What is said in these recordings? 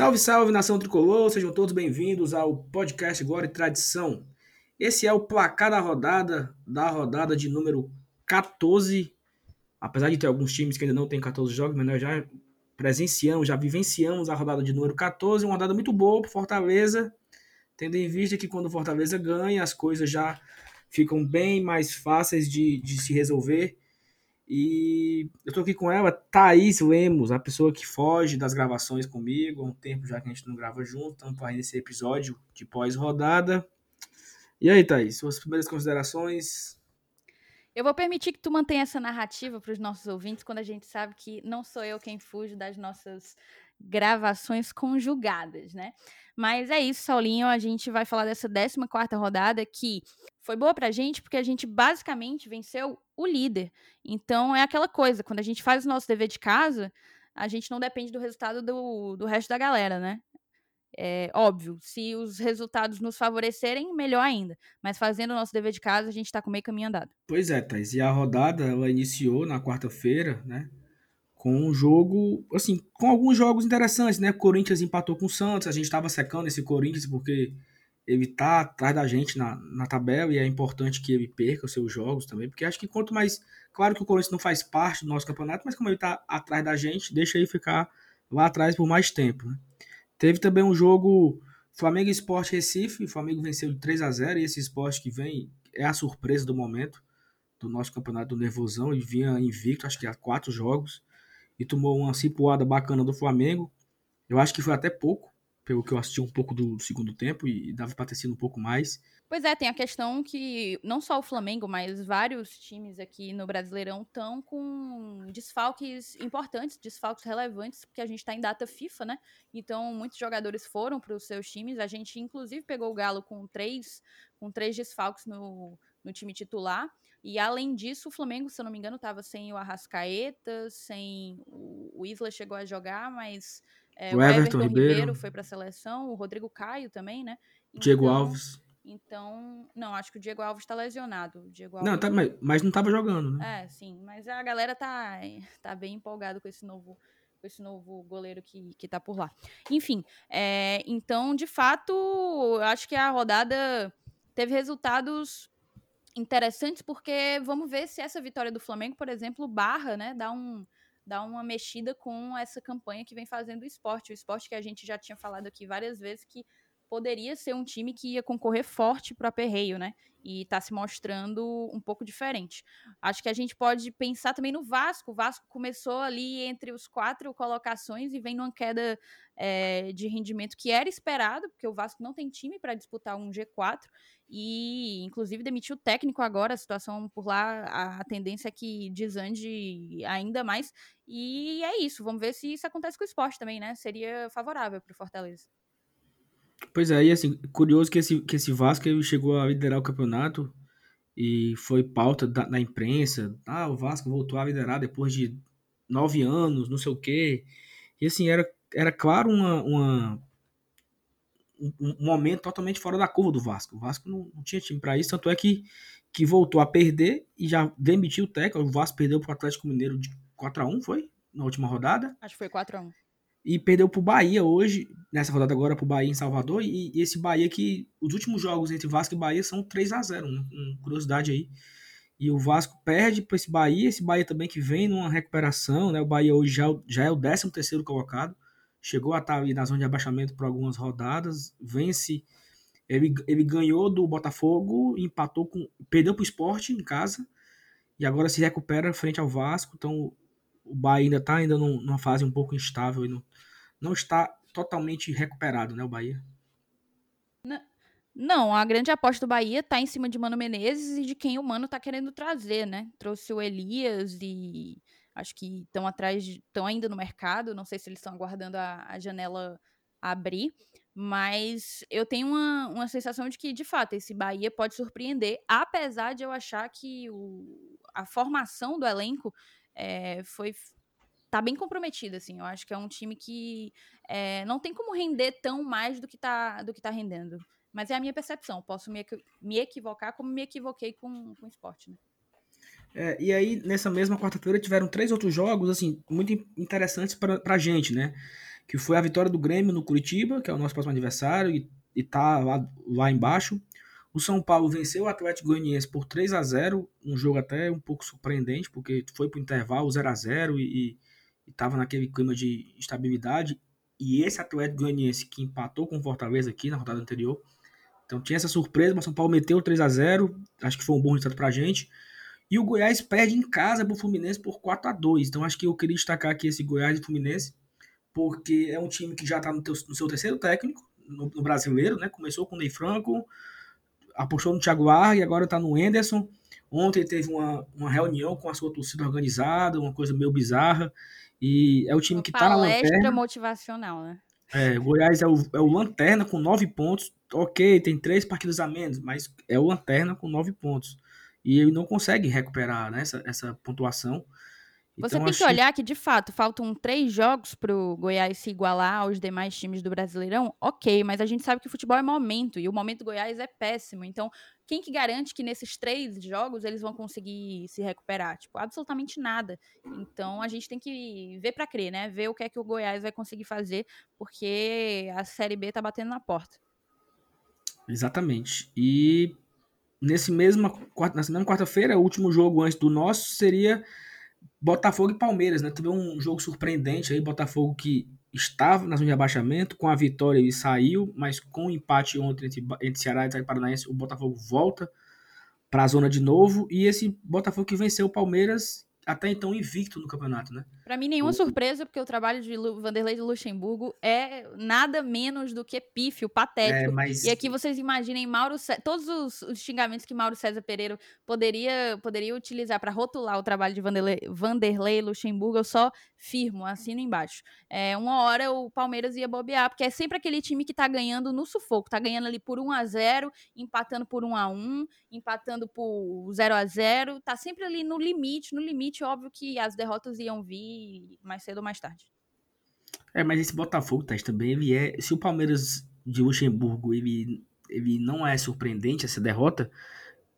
Salve, salve, nação tricolor! Sejam todos bem-vindos ao podcast Glória e Tradição. Esse é o placar da rodada, da rodada de número 14. Apesar de ter alguns times que ainda não têm 14 jogos, mas nós já presenciamos, já vivenciamos a rodada de número 14, uma rodada muito boa para Fortaleza, tendo em vista que quando o Fortaleza ganha, as coisas já ficam bem mais fáceis de, de se resolver e eu tô aqui com ela, Thaís Lemos, a pessoa que foge das gravações comigo. Há um tempo já que a gente não grava junto, estamos fazendo esse episódio de pós-rodada. E aí, Thaís, suas primeiras considerações? Eu vou permitir que tu mantenha essa narrativa para os nossos ouvintes, quando a gente sabe que não sou eu quem fujo das nossas gravações conjugadas, né? Mas é isso, Saulinho. A gente vai falar dessa 14 rodada que foi boa pra gente porque a gente basicamente venceu o líder. Então é aquela coisa, quando a gente faz o nosso dever de casa, a gente não depende do resultado do, do resto da galera, né? É óbvio, se os resultados nos favorecerem, melhor ainda. Mas fazendo o nosso dever de casa, a gente tá com meio caminho andado. Pois é, Thais. E a rodada, ela iniciou na quarta-feira, né? Com um jogo, assim, com alguns jogos interessantes, né? Corinthians empatou com o Santos, a gente estava secando esse Corinthians porque ele tá atrás da gente na, na tabela e é importante que ele perca os seus jogos também, porque acho que quanto mais, claro que o Corinthians não faz parte do nosso campeonato, mas como ele tá atrás da gente, deixa ele ficar lá atrás por mais tempo, né? Teve também um jogo Flamengo Esporte Recife, o Flamengo venceu de 3 a 0 e esse esporte que vem é a surpresa do momento do nosso campeonato do Nervosão, ele vinha invicto, acho que há quatro jogos, e tomou uma cipuada bacana do Flamengo. Eu acho que foi até pouco, pelo que eu assisti um pouco do segundo tempo e dava para ter sido um pouco mais. Pois é, tem a questão que não só o Flamengo, mas vários times aqui no Brasileirão estão com desfalques importantes, desfalques relevantes, porque a gente está em data FIFA, né? Então muitos jogadores foram para os seus times. A gente inclusive pegou o Galo com três, com três desfalques no, no time titular. E além disso, o Flamengo, se eu não me engano, estava sem o Arrascaeta, sem o, Isla chegou a jogar, mas é, o, Everton, Everton Ribeiro. Ribeiro foi para a seleção, o Rodrigo Caio também, né? Então, Diego Alves. Então, não, acho que o Diego Alves está lesionado. Diego Alves... Não, tá, mas, mas não estava jogando, né? É, sim, mas a galera tá, tá bem empolgado com esse novo com esse novo goleiro que, que tá por lá. Enfim, é, então, de fato, eu acho que a rodada teve resultados interessantes, porque vamos ver se essa vitória do Flamengo, por exemplo, barra, né, dá um dá uma mexida com essa campanha que vem fazendo o esporte. O esporte que a gente já tinha falado aqui várias vezes que poderia ser um time que ia concorrer forte para o aperreio, né? E está se mostrando um pouco diferente. Acho que a gente pode pensar também no Vasco. O Vasco começou ali entre os quatro colocações e vem numa queda é, de rendimento que era esperado, porque o Vasco não tem time para disputar um G4 e, inclusive, demitiu o técnico agora. A situação por lá, a, a tendência é que desande ainda mais. E é isso. Vamos ver se isso acontece com o esporte também, né? Seria favorável para o Fortaleza. Pois é, e assim, curioso que esse, que esse Vasco chegou a liderar o campeonato e foi pauta da, na imprensa. Ah, o Vasco voltou a liderar depois de nove anos, não sei o quê. E assim, era, era claro uma, uma um, um momento totalmente fora da curva do Vasco. O Vasco não, não tinha time para isso, tanto é que, que voltou a perder e já demitiu o técnico. O Vasco perdeu para o Atlético Mineiro de 4 a 1 foi? Na última rodada? Acho que foi 4 a 1 e perdeu pro Bahia hoje, nessa rodada agora pro Bahia em Salvador, e, e esse Bahia que os últimos jogos entre Vasco e Bahia são 3 a 0 uma, uma curiosidade aí. E o Vasco perde para esse Bahia, esse Bahia também que vem numa recuperação, né? O Bahia hoje já, já é o 13 terceiro colocado, chegou a estar ali na zona de abaixamento por algumas rodadas, vence, ele, ele ganhou do Botafogo, empatou com, perdeu pro esporte em casa, e agora se recupera frente ao Vasco, então o Bahia ainda está ainda numa fase um pouco instável e não, não está totalmente recuperado, né, o Bahia? Não, a grande aposta do Bahia está em cima de Mano Menezes e de quem o Mano está querendo trazer, né? Trouxe o Elias e acho que estão atrás, estão ainda no mercado, não sei se eles estão aguardando a, a janela abrir, mas eu tenho uma, uma sensação de que, de fato, esse Bahia pode surpreender, apesar de eu achar que o, a formação do elenco é, foi tá bem comprometida, assim. Eu acho que é um time que é, não tem como render tão mais do que tá, do que tá rendendo. Mas é a minha percepção. Posso me, me equivocar como me equivoquei com, com o esporte, né? É, e aí, nessa mesma quarta-feira, tiveram três outros jogos, assim, muito interessantes pra, pra gente, né? que foi a vitória do Grêmio no Curitiba, que é o nosso próximo adversário, e, e tá lá, lá embaixo. O São Paulo venceu o Atlético Goianiense por 3 a 0 um jogo até um pouco surpreendente, porque foi para o intervalo 0 a 0 e estava naquele clima de estabilidade. E esse Atlético Goianiense que empatou com o Fortaleza aqui na rodada anterior. Então tinha essa surpresa, mas o São Paulo meteu 3 a 0 acho que foi um bom resultado para a gente. E o Goiás perde em casa para o Fluminense por 4 a 2 Então acho que eu queria destacar aqui esse Goiás e Fluminense, porque é um time que já está no, no, seu terceiro técnico, no, no, brasileiro, né? Começou com o Ney Franco, apostou no Thiago Ar e agora está no Enderson. Ontem teve uma, uma reunião com a sua torcida organizada, uma coisa meio bizarra. E é o time uma que está na lanterna. Palestra motivacional, né? É, o Goiás é o, é o lanterna com nove pontos. Ok, tem três partidas a menos, mas é o lanterna com nove pontos. E ele não consegue recuperar né, essa, essa pontuação. Você então, tem que olhar que, de fato, faltam três jogos para o Goiás se igualar aos demais times do Brasileirão, ok, mas a gente sabe que o futebol é momento, e o momento do Goiás é péssimo. Então, quem que garante que nesses três jogos eles vão conseguir se recuperar? Tipo, absolutamente nada. Então, a gente tem que ver para crer, né? Ver o que é que o Goiás vai conseguir fazer, porque a Série B tá batendo na porta. Exatamente. E nesse mesmo, nessa mesma quarta-feira, o último jogo antes do nosso seria Botafogo e Palmeiras, né? Teve um jogo surpreendente aí, Botafogo que estava na zona de abaixamento, com a vitória ele saiu, mas com o empate ontem entre, entre Ceará e Paranaense, o Botafogo volta para a zona de novo, e esse Botafogo que venceu o Palmeiras até então invicto no campeonato, né? Para mim, nenhuma o... surpresa, porque o trabalho de Lu... Vanderlei de Luxemburgo é nada menos do que pífio, patético. É, mas... E aqui vocês imaginem Mauro todos os, os, xingamentos que Mauro César Pereira poderia, poderia utilizar para rotular o trabalho de Vanderlei, Vanderlei Luxemburgo, eu só firmo, assino embaixo. É, uma hora o Palmeiras ia bobear, porque é sempre aquele time que tá ganhando no sufoco, tá ganhando ali por 1 a 0 empatando por 1 a 1 empatando por 0 a 0 tá sempre ali no limite, no limite, óbvio que as derrotas iam vir mais cedo ou mais tarde. É, mas esse Botafogo, Tess, também, ele é. Se o Palmeiras de Luxemburgo ele, ele não é surpreendente, essa derrota,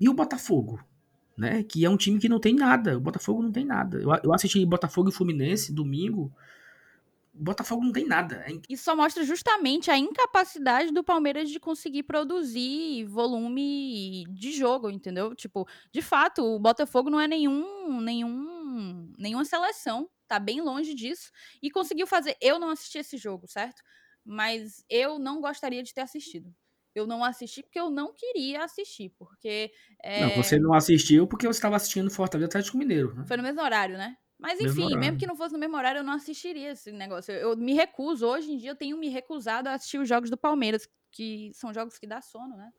e o Botafogo? Né? Que é um time que não tem nada. O Botafogo não tem nada. Eu, eu assisti Botafogo e Fluminense domingo. O Botafogo não tem nada. É... Isso só mostra justamente a incapacidade do Palmeiras de conseguir produzir volume de jogo, entendeu? Tipo, de fato, o Botafogo não é nenhum, nenhum, nenhuma seleção tá bem longe disso e conseguiu fazer. Eu não assisti esse jogo, certo? Mas eu não gostaria de ter assistido. Eu não assisti porque eu não queria assistir, porque. É... Não, você não assistiu porque você estava assistindo Fortaleza Atlético Mineiro. Né? Foi no mesmo horário, né? Mas enfim, mesmo, mesmo, que não fosse no mesmo horário, eu não assistiria esse negócio. Eu, eu, me recuso, hoje em dia eu tenho me recusado a assistir os jogos do Palmeiras, que são jogos que dá sono, né?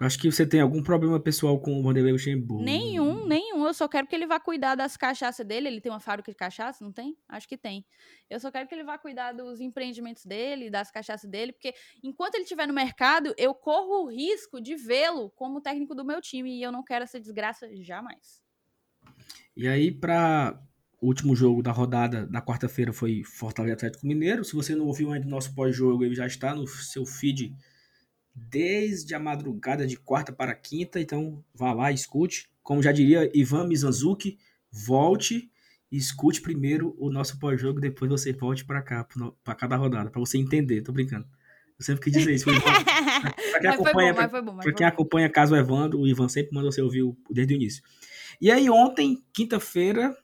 Acho que você tem algum problema pessoal com o Vanderlei Luxemburgo. Nenhum, nenhum. Eu só quero que ele vá cuidar das cachaças dele. Ele tem uma fábrica de cachaça, não tem? Acho que tem. Eu só quero que ele vá cuidar dos empreendimentos dele, das cachaças dele, porque enquanto ele estiver no mercado, eu corro o risco de vê-lo como técnico do meu time e eu não quero essa desgraça jamais. E aí, para o último jogo da rodada da quarta-feira foi Fortaleza Atlético Mineiro. Se você não ouviu ainda o nosso pós-jogo, ele já está no seu feed desde a madrugada de quarta para quinta, então vá lá, escute. Como já diria Ivan Mizanzuki, volte e escute primeiro o nosso pós-jogo, depois você volte para cá, para cada rodada, para você entender, tô brincando. Eu sempre quis dizer isso. Para quem, acompanha, pra, quem acompanha caso Evandro, o Ivan sempre manda você ouvir desde o início. E aí ontem, quinta-feira,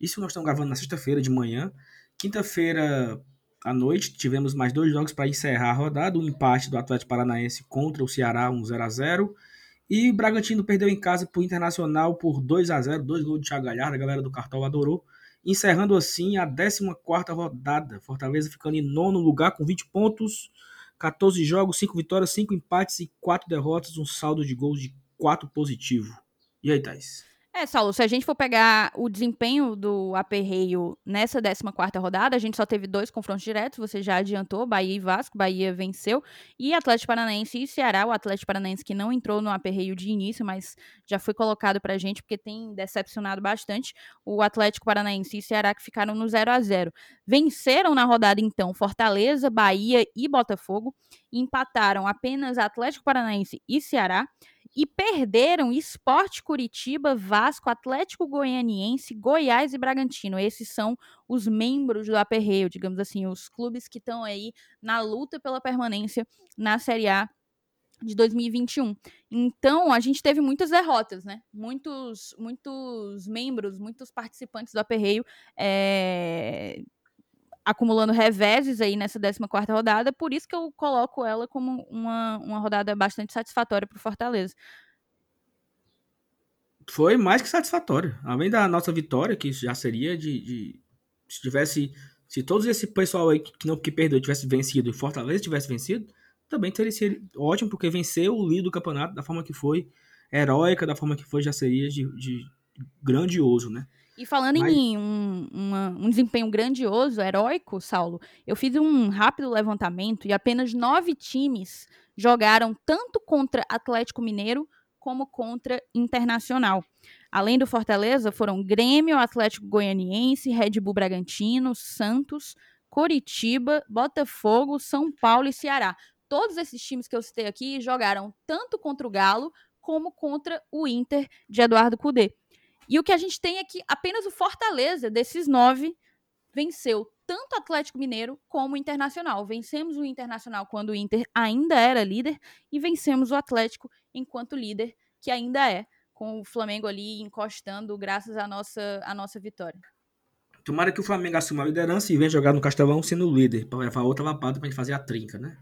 isso nós estamos gravando na sexta-feira de manhã, quinta-feira à noite, tivemos mais dois jogos para encerrar a rodada. Um empate do Atlético Paranaense contra o Ceará, 1 0 a 0 E o Bragantino perdeu em casa para o Internacional por 2 a 0 Dois gols de Thiago Galhardo, a galera do Cartol adorou. Encerrando assim a 14 rodada. Fortaleza ficando em nono lugar com 20 pontos, 14 jogos, 5 vitórias, 5 empates e 4 derrotas. Um saldo de gols de 4 positivo. E aí, Thais? É, Saulo, se a gente for pegar o desempenho do aperreio nessa 14 rodada, a gente só teve dois confrontos diretos, você já adiantou, Bahia e Vasco, Bahia venceu, e Atlético Paranaense e Ceará, o Atlético Paranaense que não entrou no aperreio de início, mas já foi colocado pra gente porque tem decepcionado bastante, o Atlético Paranaense e Ceará que ficaram no 0 a 0 Venceram na rodada, então, Fortaleza, Bahia e Botafogo, empataram apenas Atlético Paranaense e Ceará, e perderam Esporte Curitiba, Vasco, Atlético Goianiense, Goiás e Bragantino. Esses são os membros do aperreio, digamos assim, os clubes que estão aí na luta pela permanência na Série A de 2021. Então, a gente teve muitas derrotas, né? Muitos, muitos membros, muitos participantes do aperreio é, acumulando reveses aí nessa 14 rodada, por isso que eu coloco ela como uma, uma rodada bastante satisfatória para o Fortaleza. Foi mais que satisfatória. Além da nossa vitória, que já seria de. de se tivesse. Se todos esse pessoal aí que não que perdeu tivesse vencido e Fortaleza tivesse vencido, também teria sido ótimo, porque venceu o líder do campeonato da forma que foi, heróica, da forma que foi, já seria de, de grandioso, né? E falando Mas... em um, uma, um desempenho grandioso, heróico, Saulo, eu fiz um rápido levantamento e apenas nove times jogaram tanto contra Atlético Mineiro como contra Internacional. Além do Fortaleza, foram Grêmio, Atlético Goianiense, Red Bull Bragantino, Santos, Coritiba, Botafogo, São Paulo e Ceará. Todos esses times que eu citei aqui jogaram tanto contra o Galo como contra o Inter de Eduardo Cudê. E o que a gente tem é que apenas o Fortaleza, desses nove, venceu tanto o Atlético Mineiro como o Internacional. Vencemos o Internacional quando o Inter ainda era líder e vencemos o Atlético enquanto líder, que ainda é, com o Flamengo ali encostando graças à nossa, à nossa vitória. Tomara que o Flamengo assuma a liderança e venha jogar no Castelão sendo líder, para levar outra lapada para gente fazer a trinca, né?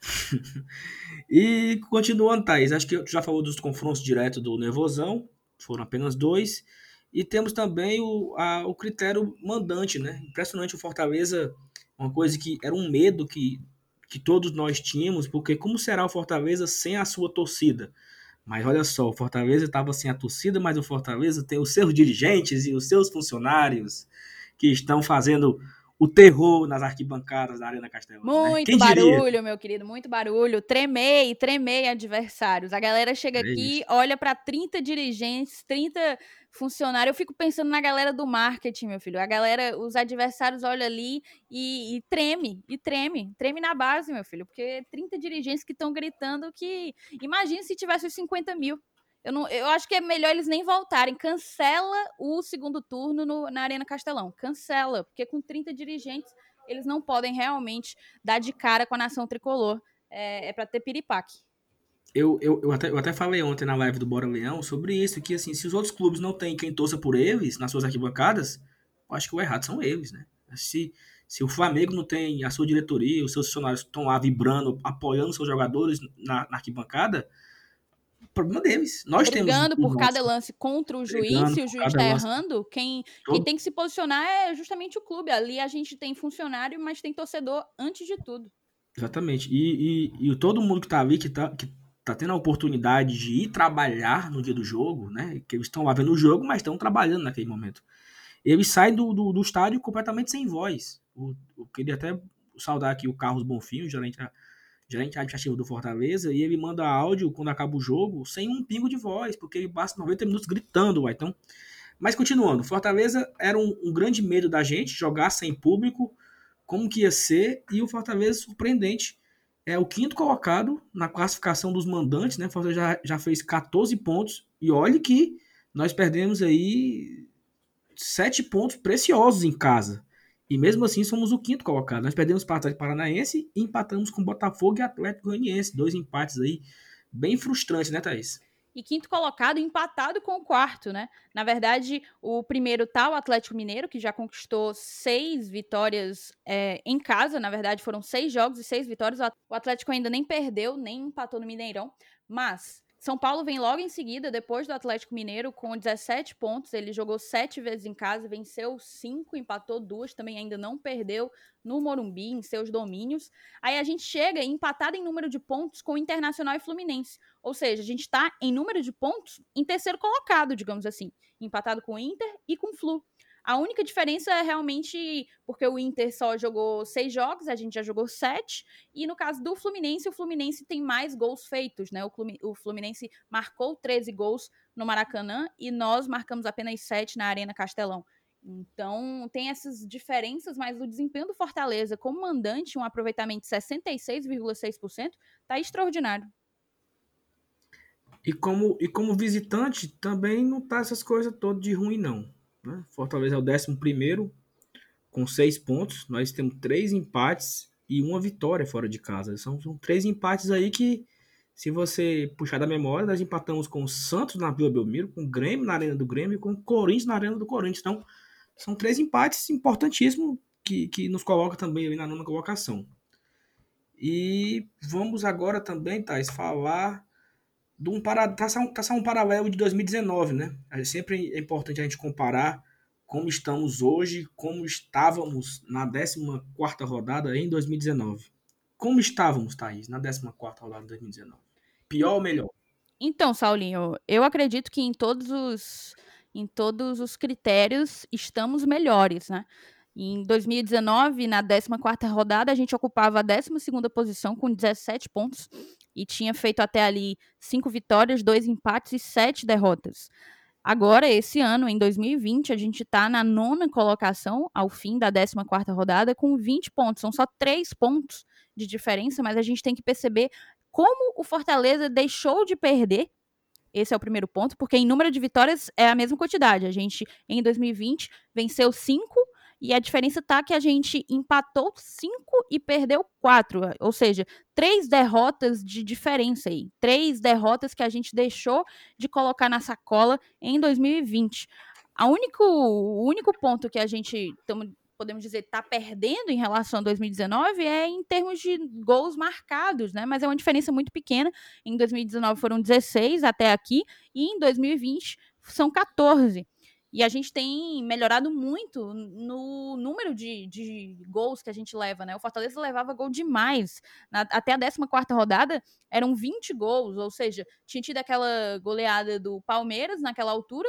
e continuando, Thaís, acho que tu já falou dos confrontos diretos do Nervosão foram apenas dois. E temos também o, a, o critério mandante, né? Impressionante o Fortaleza, uma coisa que era um medo que, que todos nós tínhamos, porque como será o Fortaleza sem a sua torcida? Mas olha só, o Fortaleza estava sem a torcida, mas o Fortaleza tem os seus dirigentes e os seus funcionários que estão fazendo o terror nas arquibancadas da Arena Castelão. Né? Muito né? barulho, meu querido, muito barulho. Tremei, tremei adversários. A galera chega é aqui, olha para 30 dirigentes, 30 funcionários. Eu fico pensando na galera do marketing, meu filho. A galera, os adversários olham ali e, e treme, e treme, treme na base, meu filho, porque 30 dirigentes que estão gritando que. Imagina se tivesse os 50 mil. Eu, não, eu acho que é melhor eles nem voltarem. Cancela o segundo turno no, na Arena Castelão. Cancela, porque com 30 dirigentes eles não podem realmente dar de cara com a nação tricolor. É, é para ter piripaque. Eu, eu, eu, até, eu até falei ontem na live do Bora Leão sobre isso, que assim, se os outros clubes não têm quem torça por eles nas suas arquibancadas, eu acho que o errado são eles, né? Se, se o Flamengo não tem a sua diretoria, os seus funcionários estão lá vibrando, apoiando seus jogadores na, na arquibancada, problema deles. Nós Brigando temos. por cada lance contra o juiz, se o juiz está errando, quem, quem tem que se posicionar é justamente o clube. Ali a gente tem funcionário, mas tem torcedor antes de tudo. Exatamente. E, e, e todo mundo que está ali, que está que tá tendo a oportunidade de ir trabalhar no dia do jogo, né? Que eles estão lá vendo o jogo, mas estão trabalhando naquele momento. Eles saem do, do, do estádio completamente sem voz. Eu queria até saudar aqui o Carlos Bonfim, o gerente gerente administrativo do Fortaleza, e ele manda áudio quando acaba o jogo sem um pingo de voz, porque ele passa 90 minutos gritando, ué. Então, mas continuando, Fortaleza era um, um, grande medo da gente jogar sem público, como que ia ser, e o Fortaleza surpreendente é o quinto colocado na classificação dos mandantes, né? O Fortaleza já, já fez 14 pontos, e olhe que nós perdemos aí sete pontos preciosos em casa. E mesmo assim somos o quinto colocado. Nós perdemos para o Atlético Paranaense e empatamos com Botafogo e Atlético Goianiense. Dois empates aí bem frustrantes, né, Thaís? E quinto colocado empatado com o quarto, né? Na verdade, o primeiro tá o Atlético Mineiro, que já conquistou seis vitórias é, em casa. Na verdade, foram seis jogos e seis vitórias. O Atlético ainda nem perdeu, nem empatou no Mineirão. Mas são Paulo vem logo em seguida, depois do Atlético Mineiro, com 17 pontos. Ele jogou sete vezes em casa, venceu cinco, empatou duas, também ainda não perdeu no Morumbi, em seus domínios. Aí a gente chega empatado em número de pontos com o Internacional e Fluminense. Ou seja, a gente está em número de pontos em terceiro colocado, digamos assim. Empatado com o Inter e com o Flu. A única diferença é realmente porque o Inter só jogou seis jogos, a gente já jogou sete. E no caso do Fluminense, o Fluminense tem mais gols feitos, né? O Fluminense marcou 13 gols no Maracanã e nós marcamos apenas sete na Arena Castelão. Então, tem essas diferenças, mas o desempenho do Fortaleza como mandante, um aproveitamento de 66,6%, tá extraordinário. E como, e como visitante, também não tá essas coisas todas de ruim, não. Né? Fortaleza é o décimo primeiro, com seis pontos. Nós temos três empates e uma vitória fora de casa. São, são três empates aí que, se você puxar da memória, nós empatamos com o Santos na Vila Belmiro, com o Grêmio na Arena do Grêmio e com o Corinthians na Arena do Corinthians. Então, são três empates importantíssimos que, que nos coloca também na nona colocação. E vamos agora também, Thais, falar de um, para, traçar, um, traçar um paralelo de 2019, né? É sempre é importante a gente comparar como estamos hoje, como estávamos na 14 rodada em 2019. Como estávamos, Thaís, na 14 rodada de 2019? Pior ou melhor? Então, Saulinho, eu acredito que em todos os, em todos os critérios estamos melhores, né? Em 2019, na 14ª rodada, a gente ocupava a 12ª posição com 17 pontos e tinha feito até ali cinco vitórias, dois empates e sete derrotas. Agora, esse ano, em 2020, a gente está na nona colocação, ao fim da 14 rodada, com 20 pontos. São só três pontos de diferença, mas a gente tem que perceber como o Fortaleza deixou de perder. Esse é o primeiro ponto, porque em número de vitórias é a mesma quantidade. A gente, em 2020, venceu cinco e a diferença tá que a gente empatou cinco e perdeu quatro. Ou seja, três derrotas de diferença aí. Três derrotas que a gente deixou de colocar na sacola em 2020. A único, o único ponto que a gente tamo, podemos dizer está perdendo em relação a 2019 é em termos de gols marcados, né? Mas é uma diferença muito pequena. Em 2019 foram 16 até aqui e em 2020 são 14. E a gente tem melhorado muito no número de, de gols que a gente leva, né? O Fortaleza levava gol demais. Na, até a 14 rodada eram 20 gols, ou seja, tinha tido aquela goleada do Palmeiras naquela altura.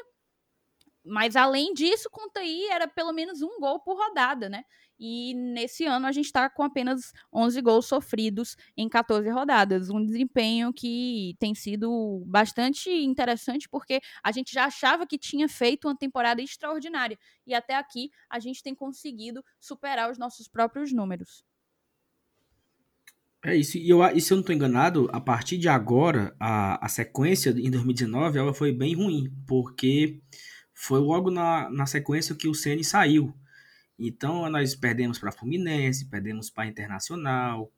Mas além disso, conta aí, era pelo menos um gol por rodada, né? E nesse ano a gente está com apenas 11 gols sofridos em 14 rodadas. Um desempenho que tem sido bastante interessante, porque a gente já achava que tinha feito uma temporada extraordinária. E até aqui a gente tem conseguido superar os nossos próprios números. É isso, e, eu, e se eu não estou enganado, a partir de agora, a, a sequência em 2019 ela foi bem ruim, porque foi logo na, na sequência que o Ceni saiu. Então nós perdemos para Fluminense, perdemos para Internacional,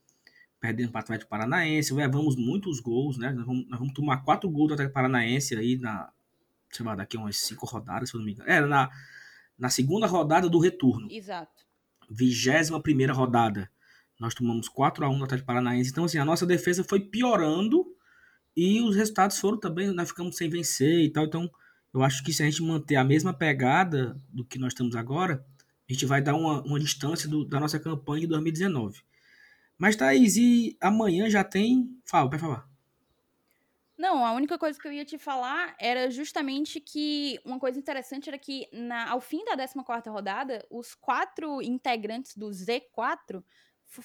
perdemos para Atlético Paranaense, levamos muitos gols, né? Nós vamos, nós vamos tomar quatro gols do Atlético Paranaense aí na, sei lá, daqui a umas cinco rodadas, se eu não me engano. Era na, na segunda rodada do retorno. Exato. Vigésima primeira rodada. Nós tomamos 4 a 1 no Atlético Paranaense. Então, assim, a nossa defesa foi piorando e os resultados foram também, nós ficamos sem vencer e tal. Então, eu acho que se a gente manter a mesma pegada do que nós estamos agora, a gente vai dar uma, uma distância do, da nossa campanha de 2019. Mas, Thaís, e amanhã já tem. Fala, vai falar. Não, a única coisa que eu ia te falar era justamente que uma coisa interessante era que na, ao fim da 14 rodada, os quatro integrantes do Z4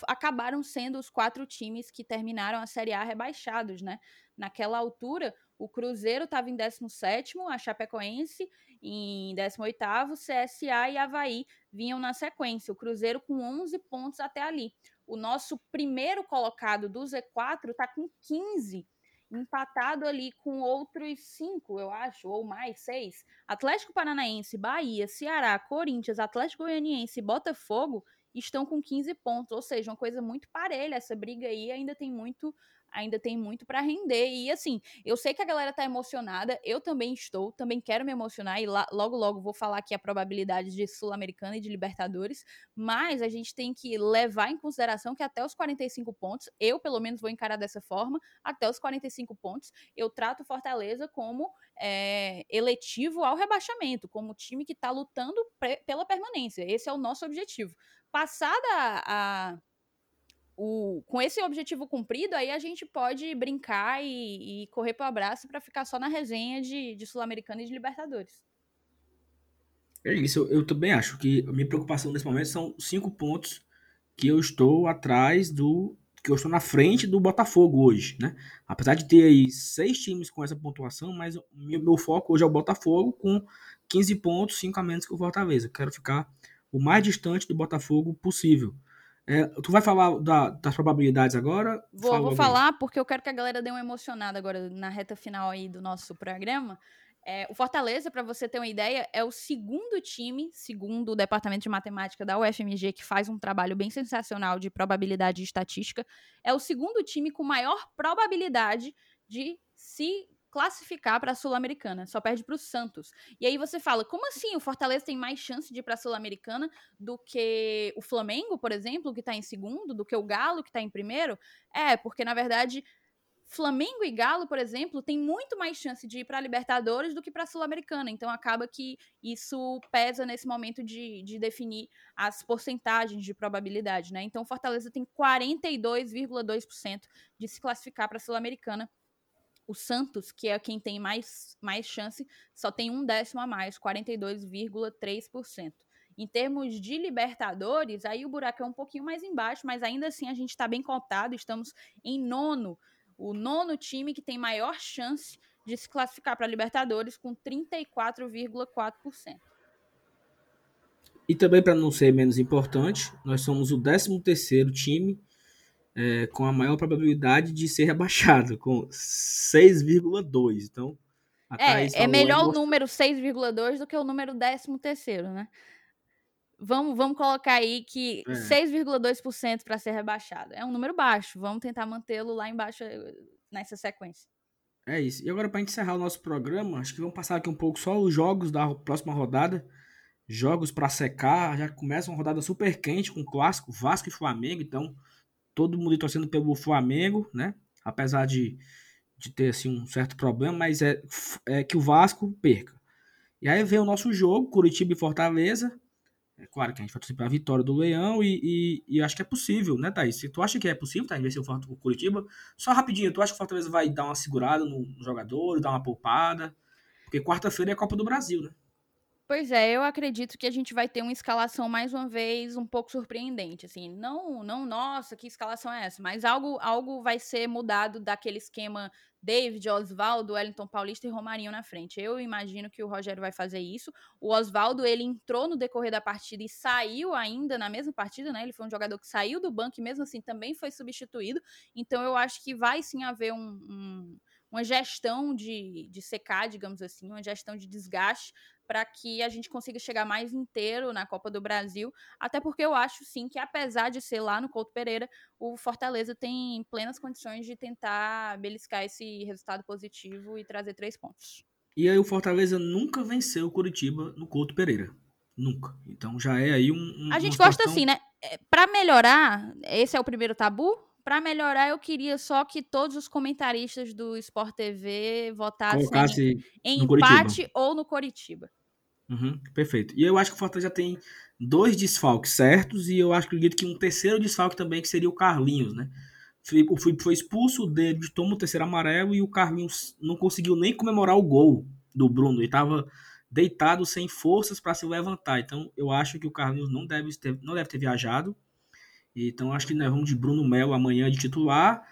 acabaram sendo os quatro times que terminaram a Série A rebaixados, né? Naquela altura, o Cruzeiro estava em 17, a Chapecoense em 18, CSA e Havaí vinham na sequência. O Cruzeiro com 11 pontos até ali. O nosso primeiro colocado do Z4 está com 15, empatado ali com outros cinco, eu acho, ou mais, seis. Atlético Paranaense, Bahia, Ceará, Corinthians, Atlético Goianiense e Botafogo estão com 15 pontos, ou seja, uma coisa muito parelha. Essa briga aí ainda tem muito ainda tem muito para render. E assim, eu sei que a galera tá emocionada, eu também estou, também quero me emocionar e lá, logo logo vou falar aqui a probabilidade de Sul-Americana e de Libertadores, mas a gente tem que levar em consideração que até os 45 pontos, eu pelo menos vou encarar dessa forma, até os 45 pontos, eu trato Fortaleza como é, eletivo ao rebaixamento, como time que está lutando pela permanência. Esse é o nosso objetivo. Passada a o, com esse objetivo cumprido, aí a gente pode brincar e, e correr para o abraço para ficar só na resenha de, de Sul-Americana e de Libertadores. É isso, eu, eu, também acho que a minha preocupação nesse momento são cinco pontos que eu estou atrás do. que eu estou na frente do Botafogo hoje, né? Apesar de ter aí seis times com essa pontuação, mas meu, meu foco hoje é o Botafogo com 15 pontos, 5 a menos que o Fortaleza. quero ficar o mais distante do Botafogo possível. É, tu vai falar da, das probabilidades agora? Vou, vou falar porque eu quero que a galera dê uma emocionada agora na reta final aí do nosso programa. É, o Fortaleza, para você ter uma ideia, é o segundo time, segundo o Departamento de Matemática da UFMG, que faz um trabalho bem sensacional de probabilidade e estatística, é o segundo time com maior probabilidade de se classificar para a Sul-Americana, só perde para o Santos. E aí você fala, como assim o Fortaleza tem mais chance de ir para a Sul-Americana do que o Flamengo, por exemplo, que está em segundo, do que o Galo, que está em primeiro? É, porque na verdade Flamengo e Galo, por exemplo, tem muito mais chance de ir para a Libertadores do que para a Sul-Americana. Então acaba que isso pesa nesse momento de, de definir as porcentagens de probabilidade, né? Então Fortaleza tem 42,2% de se classificar para a Sul-Americana. O Santos, que é quem tem mais, mais chance, só tem um décimo a mais, 42,3%. Em termos de Libertadores, aí o buraco é um pouquinho mais embaixo, mas ainda assim a gente está bem contado, estamos em nono o nono time que tem maior chance de se classificar para Libertadores com 34,4%. E também, para não ser menos importante, nós somos o 13º time é, com a maior probabilidade de ser rebaixado, com 6,2. Então, é, é melhor o número 6,2 do que o número 13º, né? Vamos, vamos colocar aí que é. 6,2% para ser rebaixado. É um número baixo. Vamos tentar mantê-lo lá embaixo eh, nessa sequência. É isso. E agora, para encerrar o nosso programa, acho que vamos passar aqui um pouco só os jogos da próxima rodada. Jogos para secar. Já começa uma rodada super quente com o clássico Vasco e Flamengo. Então, todo mundo torcendo pelo Flamengo, né? Apesar de, de ter assim, um certo problema, mas é, é que o Vasco perca. E aí vem o nosso jogo, Curitiba e Fortaleza. É claro que a gente vai torcer para a vitória do Leão e, e, e, acho que é possível, né, Thaís? Se tu acha que é possível, Thaís, vencer o Curitiba, só rapidinho, tu acha que o Fortaleza vai dar uma segurada no jogador, dar uma poupada? Porque quarta-feira é a Copa do Brasil, né? Pois é, eu acredito que a gente vai ter uma escalação mais uma vez um pouco surpreendente, assim, não, não, nossa, que escalação é essa? Mas algo, algo vai ser mudado daquele esquema David, Oswaldo, Wellington Paulista e Romarinho na frente. Eu imagino que o Rogério vai fazer isso. O Oswaldo, ele entrou no decorrer da partida e saiu ainda na mesma partida, né? Ele foi um jogador que saiu do banco e mesmo assim também foi substituído. Então eu acho que vai sim haver um, um uma gestão de, de secar, digamos assim, uma gestão de desgaste para que a gente consiga chegar mais inteiro na Copa do Brasil, até porque eu acho sim que apesar de ser lá no Couto Pereira, o Fortaleza tem plenas condições de tentar beliscar esse resultado positivo e trazer três pontos. E aí o Fortaleza nunca venceu o Curitiba no Couto Pereira. Nunca. Então já é aí um. um a gente gosta assim, né? É, para melhorar, esse é o primeiro tabu? Para melhorar, eu queria só que todos os comentaristas do Sport TV votassem em, em empate ou no Coritiba. Uhum, perfeito. E eu acho que o Fortaleza já tem dois desfalques certos e eu acho que que um terceiro desfalque também que seria o Carlinhos, né? O Felipe foi expulso, o David toma o terceiro amarelo e o Carlinhos não conseguiu nem comemorar o gol do Bruno. Ele estava deitado sem forças para se levantar. Então eu acho que o Carlinhos não deve ter, não deve ter viajado. Então acho que nós vamos de Bruno Melo amanhã de titular.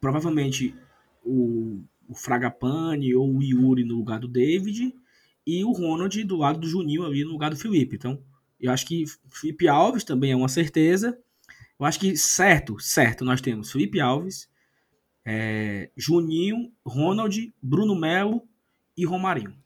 Provavelmente o, o Fragapane ou o Yuri no lugar do David e o Ronald do lado do Juninho ali no lugar do Felipe. Então, eu acho que Felipe Alves também é uma certeza. Eu acho que certo, certo, nós temos Felipe Alves, é, Juninho, Ronald, Bruno Melo e Romarinho.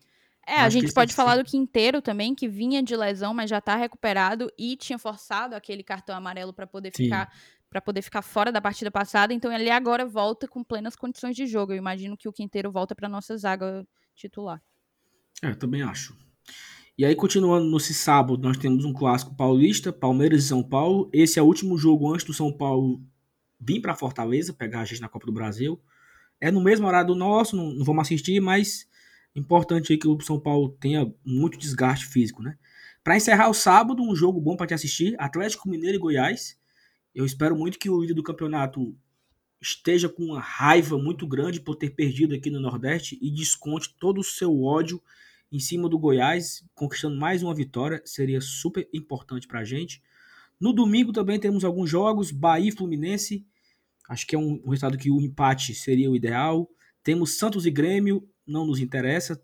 É, a gente pode falar do Quinteiro também, que vinha de lesão, mas já está recuperado e tinha forçado aquele cartão amarelo para poder Sim. ficar para poder ficar fora da partida passada, então ele agora volta com plenas condições de jogo. Eu imagino que o Quinteiro volta para nossa zaga titular. É, também acho. E aí, continuando nesse sábado, nós temos um clássico paulista, Palmeiras e São Paulo. Esse é o último jogo antes do São Paulo vir para Fortaleza, pegar a gente na Copa do Brasil. É no mesmo horário do nosso, não, não vamos assistir, mas importante aí que o São Paulo tenha muito desgaste físico, né? Para encerrar o sábado, um jogo bom para te assistir, Atlético Mineiro e Goiás. Eu espero muito que o líder do campeonato esteja com uma raiva muito grande por ter perdido aqui no Nordeste e desconte todo o seu ódio em cima do Goiás, conquistando mais uma vitória, seria super importante para a gente. No domingo também temos alguns jogos, Bahia e Fluminense, acho que é um, um resultado que o empate seria o ideal. Temos Santos e Grêmio, não nos interessa,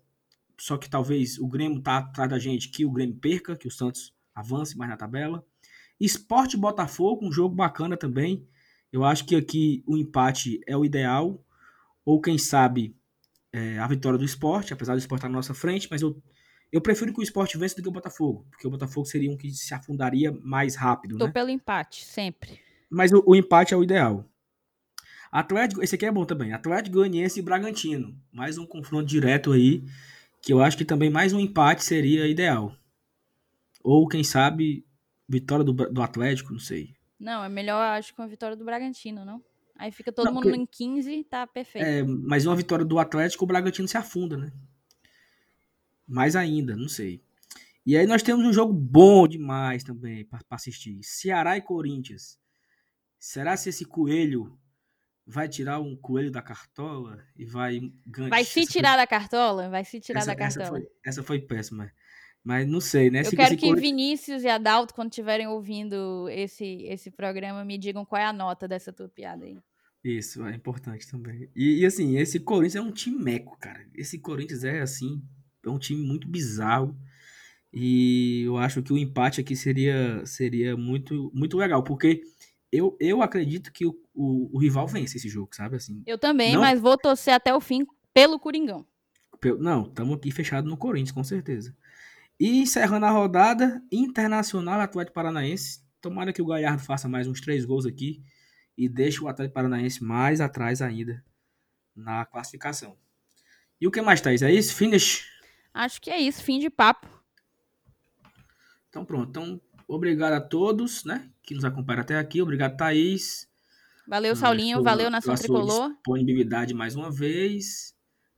só que talvez o Grêmio tá atrás da gente, que o Grêmio perca, que o Santos avance mais na tabela. Esporte Botafogo, um jogo bacana também. Eu acho que aqui o empate é o ideal. Ou quem sabe é, a vitória do esporte, apesar do esporte estar na nossa frente, mas eu, eu prefiro que o esporte vença do que o Botafogo, porque o Botafogo seria um que se afundaria mais rápido. Tô né? pelo empate, sempre. Mas o, o, empate é o ideal. Atlético, esse aqui é bom também. Atlético Goianiense e Bragantino. Mais um confronto direto aí, que eu acho que também mais um empate seria ideal. Ou quem sabe vitória do, do Atlético, não sei. Não, é melhor, acho, com a vitória do Bragantino, não? Aí fica todo não, mundo porque, em 15, tá perfeito. É, mas uma vitória do Atlético, o Bragantino se afunda, né? Mais ainda, não sei. E aí nós temos um jogo bom demais também para assistir. Ceará e Corinthians. Será se esse coelho vai tirar um coelho da cartola e vai ganhar? Vai se tirar foi... da cartola? Vai se tirar essa, da cartola. Essa foi, essa foi péssima. Mas não sei, né? Eu se, quero que coelho... Vinícius e Adalto, quando estiverem ouvindo esse, esse programa, me digam qual é a nota dessa tua piada aí. Isso, é importante também. E, e, assim, esse Corinthians é um time meco, cara. Esse Corinthians é, assim, é um time muito bizarro. E eu acho que o empate aqui seria, seria muito, muito legal, porque eu, eu acredito que o, o, o rival vence esse jogo, sabe? Assim, eu também, não... mas vou torcer até o fim pelo Coringão. Não, estamos aqui fechados no Corinthians, com certeza. E encerrando a rodada, Internacional Atlético Paranaense. Tomara que o Galhardo faça mais uns três gols aqui e deixe o Atlético Paranaense mais atrás ainda na classificação. E o que mais, Thaís? É isso? Finish? Acho que é isso, fim de papo. Então pronto. Então, obrigado a todos, né, que nos acompanharam até aqui. Obrigado, Thaís. Valeu, Saulinho. Valeu, Nação Tricolor. disponibilidade mais uma vez.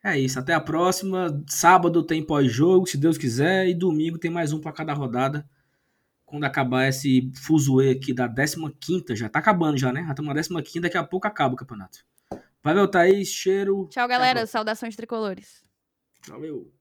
É isso. Até a próxima. Sábado tem pós-jogo, se Deus quiser. E domingo tem mais um para cada rodada quando acabar esse fuzuê aqui da 15 já tá acabando já, né? Já estamos na 15 daqui a pouco acaba o campeonato. Valeu, Thaís, cheiro. Tchau, galera. Saudações tricolores. Valeu.